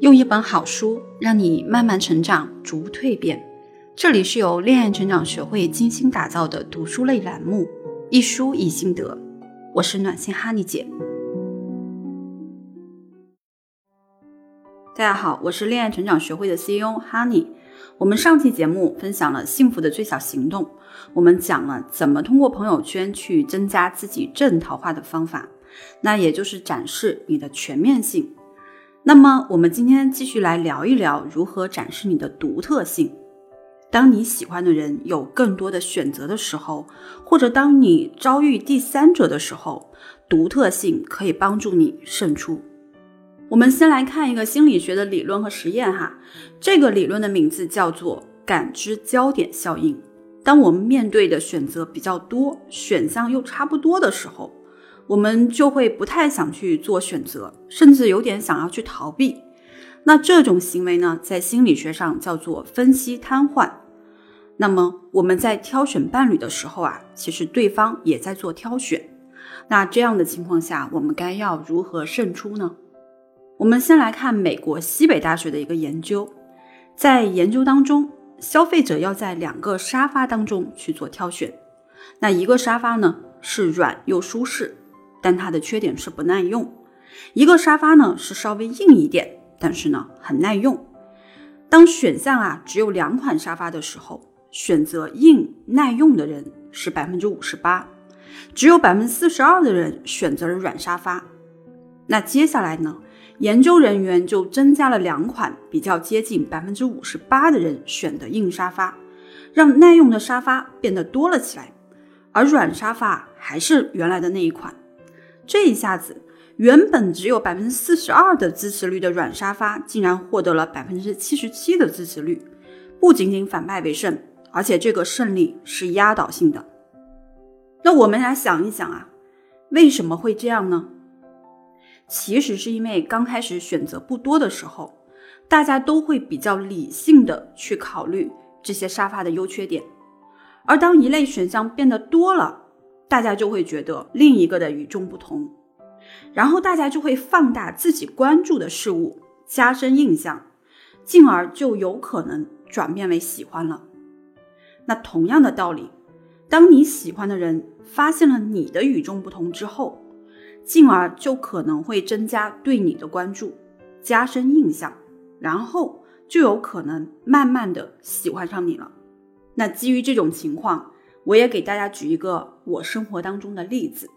用一本好书让你慢慢成长，逐步蜕变。这里是由恋爱成长学会精心打造的读书类栏目，一书一心得。我是暖心哈尼姐。大家好，我是恋爱成长学会的 CEO 哈尼。我们上期节目分享了幸福的最小行动，我们讲了怎么通过朋友圈去增加自己正桃花的方法，那也就是展示你的全面性。那么，我们今天继续来聊一聊如何展示你的独特性。当你喜欢的人有更多的选择的时候，或者当你遭遇第三者的时候，独特性可以帮助你胜出。我们先来看一个心理学的理论和实验哈，这个理论的名字叫做感知焦点效应。当我们面对的选择比较多，选项又差不多的时候，我们就会不太想去做选择，甚至有点想要去逃避。那这种行为呢，在心理学上叫做分析瘫痪。那么我们在挑选伴侣的时候啊，其实对方也在做挑选。那这样的情况下，我们该要如何胜出呢？我们先来看美国西北大学的一个研究，在研究当中，消费者要在两个沙发当中去做挑选。那一个沙发呢是软又舒适。但它的缺点是不耐用。一个沙发呢是稍微硬一点，但是呢很耐用。当选项啊只有两款沙发的时候，选择硬耐用的人是百分之五十八，只有百分之四十二的人选择了软沙发。那接下来呢，研究人员就增加了两款，比较接近百分之五十八的人选的硬沙发，让耐用的沙发变得多了起来，而软沙发还是原来的那一款。这一下子，原本只有百分之四十二的支持率的软沙发，竟然获得了百分之七十七的支持率，不仅仅反败为胜，而且这个胜利是压倒性的。那我们来想一想啊，为什么会这样呢？其实是因为刚开始选择不多的时候，大家都会比较理性的去考虑这些沙发的优缺点，而当一类选项变得多了。大家就会觉得另一个的与众不同，然后大家就会放大自己关注的事物，加深印象，进而就有可能转变为喜欢了。那同样的道理，当你喜欢的人发现了你的与众不同之后，进而就可能会增加对你的关注，加深印象，然后就有可能慢慢的喜欢上你了。那基于这种情况。我也给大家举一个我生活当中的例子。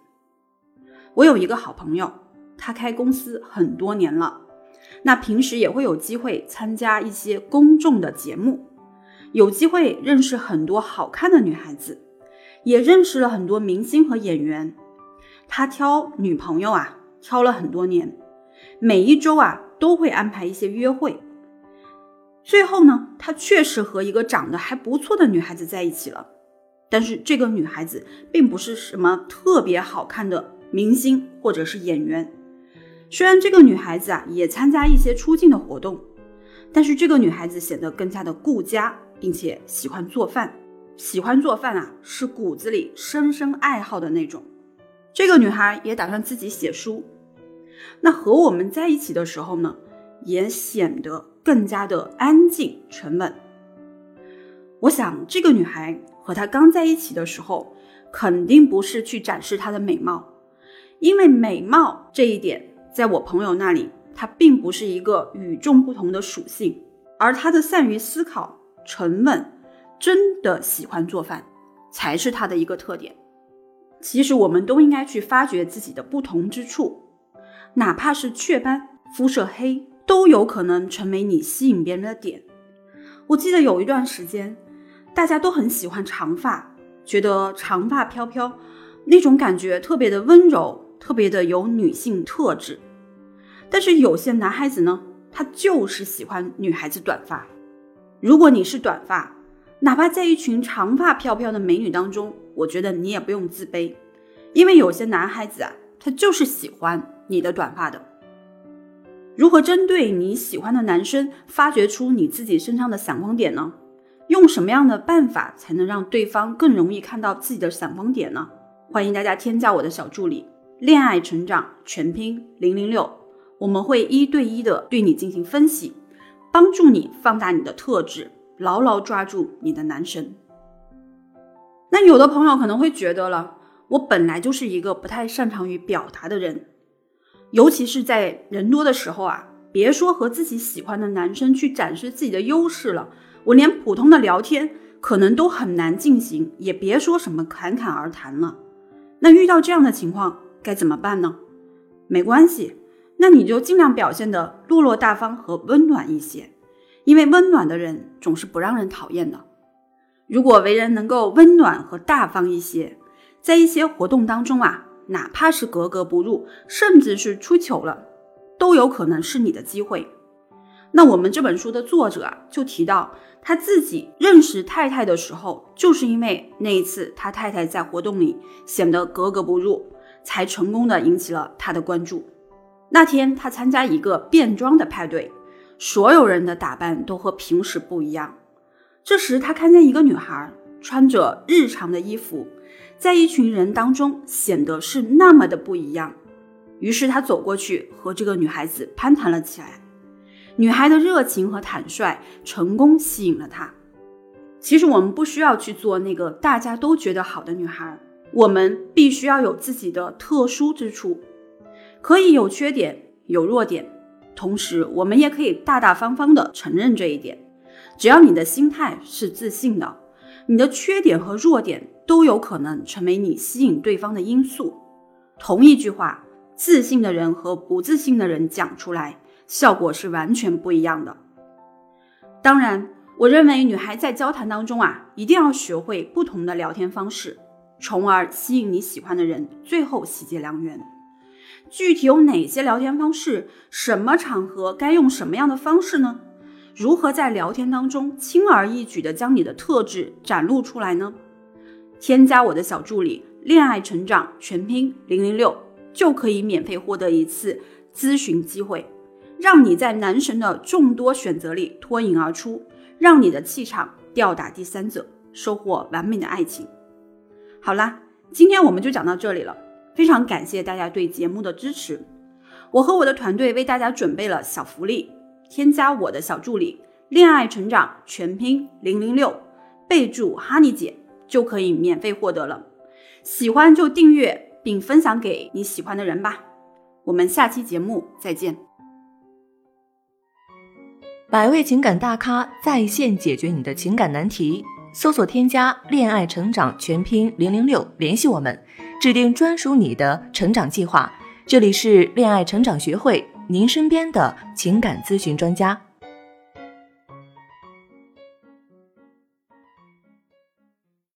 我有一个好朋友，他开公司很多年了，那平时也会有机会参加一些公众的节目，有机会认识很多好看的女孩子，也认识了很多明星和演员。他挑女朋友啊，挑了很多年，每一周啊都会安排一些约会。最后呢，他确实和一个长得还不错的女孩子在一起了。但是这个女孩子并不是什么特别好看的明星或者是演员，虽然这个女孩子啊也参加一些出镜的活动，但是这个女孩子显得更加的顾家，并且喜欢做饭，喜欢做饭啊是骨子里深深爱好的那种。这个女孩也打算自己写书，那和我们在一起的时候呢，也显得更加的安静沉稳。我想这个女孩。和他刚在一起的时候，肯定不是去展示她的美貌，因为美貌这一点，在我朋友那里，它并不是一个与众不同的属性，而他的善于思考、沉稳、真的喜欢做饭，才是他的一个特点。其实我们都应该去发掘自己的不同之处，哪怕是雀斑、肤色黑，都有可能成为你吸引别人的点。我记得有一段时间。大家都很喜欢长发，觉得长发飘飘那种感觉特别的温柔，特别的有女性特质。但是有些男孩子呢，他就是喜欢女孩子短发。如果你是短发，哪怕在一群长发飘飘的美女当中，我觉得你也不用自卑，因为有些男孩子啊，他就是喜欢你的短发的。如何针对你喜欢的男生，发掘出你自己身上的闪光点呢？用什么样的办法才能让对方更容易看到自己的闪光点呢？欢迎大家添加我的小助理“恋爱成长全拼零零六”，我们会一对一的对你进行分析，帮助你放大你的特质，牢牢抓住你的男神。那有的朋友可能会觉得了，我本来就是一个不太擅长于表达的人，尤其是在人多的时候啊，别说和自己喜欢的男生去展示自己的优势了，我连普通的聊天可能都很难进行，也别说什么侃侃而谈了。那遇到这样的情况该怎么办呢？没关系，那你就尽量表现的落落大方和温暖一些，因为温暖的人总是不让人讨厌的。如果为人能够温暖和大方一些，在一些活动当中啊，哪怕是格格不入，甚至是出糗了，都有可能是你的机会。那我们这本书的作者啊，就提到他自己认识太太的时候，就是因为那一次他太太在活动里显得格格不入，才成功的引起了他的关注。那天他参加一个变装的派对，所有人的打扮都和平时不一样。这时，他看见一个女孩穿着日常的衣服，在一群人当中显得是那么的不一样。于是他走过去和这个女孩子攀谈了起来。女孩的热情和坦率成功吸引了他。其实我们不需要去做那个大家都觉得好的女孩，我们必须要有自己的特殊之处，可以有缺点、有弱点，同时我们也可以大大方方的承认这一点。只要你的心态是自信的，你的缺点和弱点都有可能成为你吸引对方的因素。同一句话，自信的人和不自信的人讲出来，效果是完全不一样的。当然，我认为女孩在交谈当中啊，一定要学会不同的聊天方式，从而吸引你喜欢的人，最后喜结良缘。具体有哪些聊天方式？什么场合该用什么样的方式呢？如何在聊天当中轻而易举地将你的特质展露出来呢？添加我的小助理“恋爱成长全拼零零六”，就可以免费获得一次咨询机会，让你在男神的众多选择里脱颖而出，让你的气场吊打第三者，收获完美的爱情。好啦，今天我们就讲到这里了，非常感谢大家对节目的支持，我和我的团队为大家准备了小福利。添加我的小助理“恋爱成长全拼零零六”，备注“哈尼姐”就可以免费获得了。喜欢就订阅并分享给你喜欢的人吧。我们下期节目再见。百位情感大咖在线解决你的情感难题，搜索添加“恋爱成长全拼零零六”联系我们，制定专属你的成长计划。这里是恋爱成长学会。您身边的情感咨询专家。